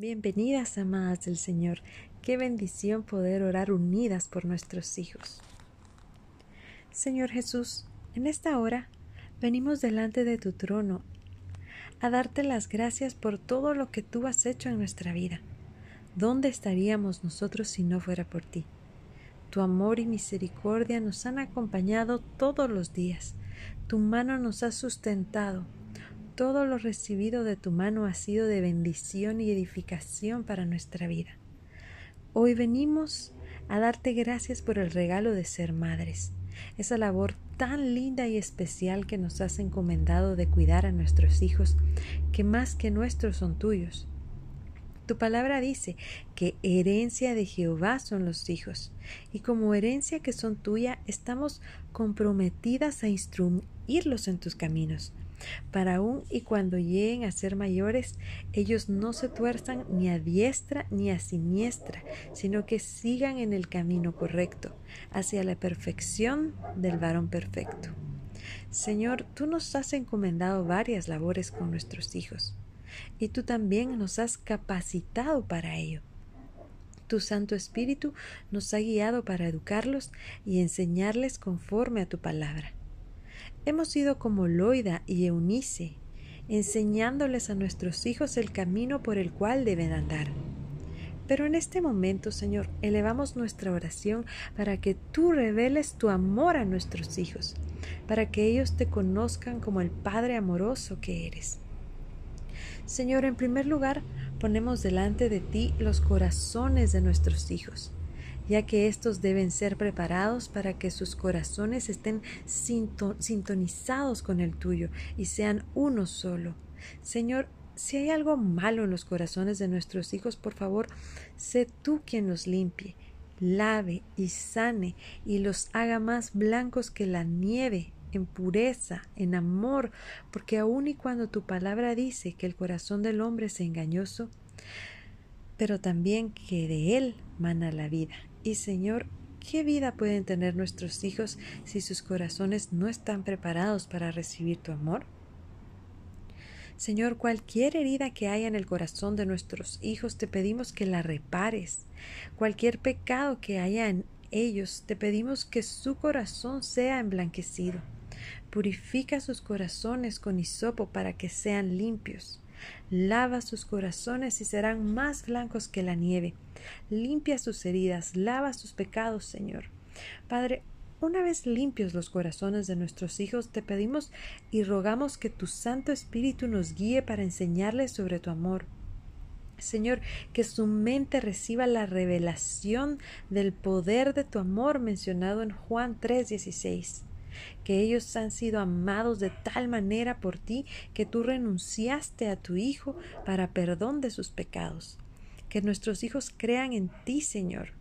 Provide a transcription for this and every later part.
Bienvenidas, amadas del Señor. Qué bendición poder orar unidas por nuestros hijos. Señor Jesús, en esta hora venimos delante de tu trono a darte las gracias por todo lo que tú has hecho en nuestra vida. ¿Dónde estaríamos nosotros si no fuera por ti? Tu amor y misericordia nos han acompañado todos los días. Tu mano nos ha sustentado. Todo lo recibido de tu mano ha sido de bendición y edificación para nuestra vida. Hoy venimos a darte gracias por el regalo de ser madres, esa labor tan linda y especial que nos has encomendado de cuidar a nuestros hijos, que más que nuestros son tuyos. Tu palabra dice que herencia de Jehová son los hijos, y como herencia que son tuya, estamos comprometidas a instruirlos en tus caminos, para aún y cuando lleguen a ser mayores, ellos no se tuerzan ni a diestra ni a siniestra, sino que sigan en el camino correcto, hacia la perfección del varón perfecto. Señor, tú nos has encomendado varias labores con nuestros hijos, y tú también nos has capacitado para ello. Tu Santo Espíritu nos ha guiado para educarlos y enseñarles conforme a tu palabra. Hemos sido como Loida y Eunice, enseñándoles a nuestros hijos el camino por el cual deben andar. Pero en este momento, Señor, elevamos nuestra oración para que tú reveles tu amor a nuestros hijos, para que ellos te conozcan como el Padre amoroso que eres. Señor, en primer lugar, ponemos delante de ti los corazones de nuestros hijos ya que éstos deben ser preparados para que sus corazones estén sintonizados con el tuyo y sean uno solo. Señor, si hay algo malo en los corazones de nuestros hijos, por favor, sé tú quien los limpie, lave y sane y los haga más blancos que la nieve en pureza, en amor, porque aun y cuando tu palabra dice que el corazón del hombre es engañoso, pero también que de él mana la vida. Y Señor, ¿qué vida pueden tener nuestros hijos si sus corazones no están preparados para recibir tu amor? Señor, cualquier herida que haya en el corazón de nuestros hijos, te pedimos que la repares. Cualquier pecado que haya en ellos, te pedimos que su corazón sea emblanquecido. Purifica sus corazones con hisopo para que sean limpios. Lava sus corazones y serán más blancos que la nieve. Limpia sus heridas, lava sus pecados, Señor. Padre, una vez limpios los corazones de nuestros hijos, te pedimos y rogamos que tu Santo Espíritu nos guíe para enseñarles sobre tu amor. Señor, que su mente reciba la revelación del poder de tu amor mencionado en Juan 3:16 que ellos han sido amados de tal manera por ti que tú renunciaste a tu Hijo para perdón de sus pecados. Que nuestros hijos crean en ti, Señor,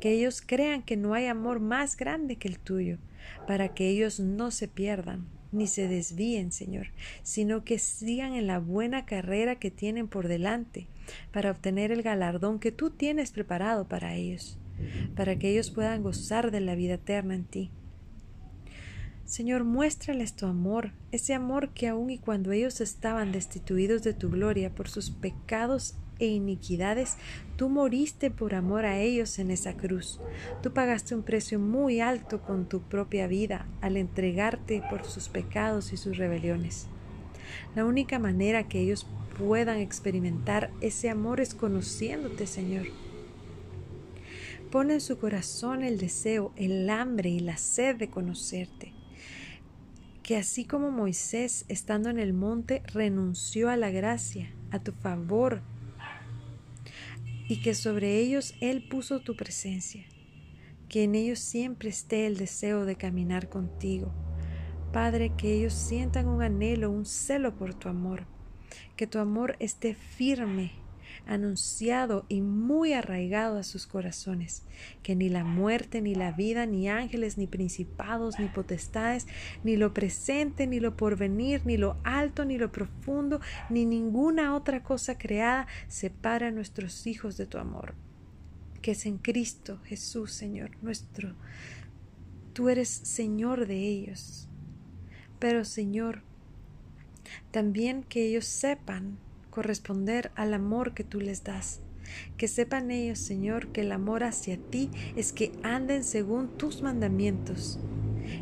que ellos crean que no hay amor más grande que el tuyo, para que ellos no se pierdan ni se desvíen, Señor, sino que sigan en la buena carrera que tienen por delante, para obtener el galardón que tú tienes preparado para ellos, para que ellos puedan gozar de la vida eterna en ti. Señor, muéstrales tu amor, ese amor que aun y cuando ellos estaban destituidos de tu gloria por sus pecados e iniquidades, tú moriste por amor a ellos en esa cruz. Tú pagaste un precio muy alto con tu propia vida al entregarte por sus pecados y sus rebeliones. La única manera que ellos puedan experimentar ese amor es conociéndote, Señor. Pon en su corazón el deseo, el hambre y la sed de conocerte que así como Moisés, estando en el monte, renunció a la gracia, a tu favor, y que sobre ellos Él puso tu presencia, que en ellos siempre esté el deseo de caminar contigo. Padre, que ellos sientan un anhelo, un celo por tu amor, que tu amor esté firme anunciado y muy arraigado a sus corazones, que ni la muerte, ni la vida, ni ángeles, ni principados, ni potestades, ni lo presente, ni lo porvenir, ni lo alto, ni lo profundo, ni ninguna otra cosa creada separa a nuestros hijos de tu amor, que es en Cristo Jesús, Señor nuestro. Tú eres Señor de ellos. Pero, Señor, también que ellos sepan corresponder al amor que tú les das. Que sepan ellos, Señor, que el amor hacia ti es que anden según tus mandamientos.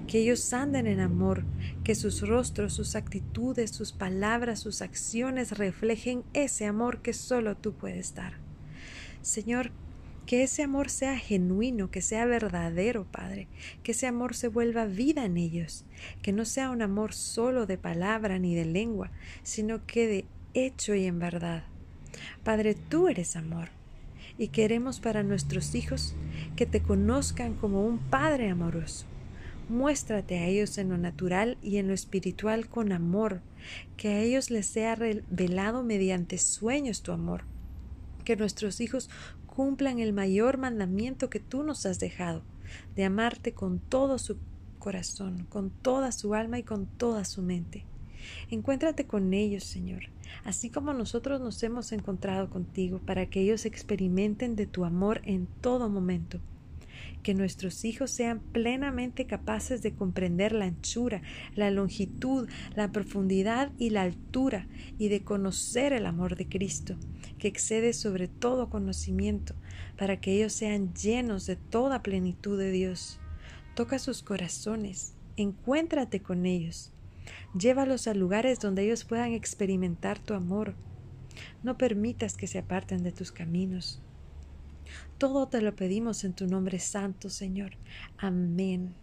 Que ellos anden en amor, que sus rostros, sus actitudes, sus palabras, sus acciones reflejen ese amor que solo tú puedes dar. Señor, que ese amor sea genuino, que sea verdadero, Padre, que ese amor se vuelva vida en ellos, que no sea un amor solo de palabra ni de lengua, sino que de hecho y en verdad. Padre, tú eres amor y queremos para nuestros hijos que te conozcan como un Padre amoroso. Muéstrate a ellos en lo natural y en lo espiritual con amor, que a ellos les sea revelado mediante sueños tu amor, que nuestros hijos cumplan el mayor mandamiento que tú nos has dejado, de amarte con todo su corazón, con toda su alma y con toda su mente. Encuéntrate con ellos, Señor, así como nosotros nos hemos encontrado contigo, para que ellos experimenten de tu amor en todo momento. Que nuestros hijos sean plenamente capaces de comprender la anchura, la longitud, la profundidad y la altura, y de conocer el amor de Cristo, que excede sobre todo conocimiento, para que ellos sean llenos de toda plenitud de Dios. Toca sus corazones, encuéntrate con ellos, Llévalos a lugares donde ellos puedan experimentar tu amor. No permitas que se aparten de tus caminos. Todo te lo pedimos en tu nombre santo, Señor. Amén.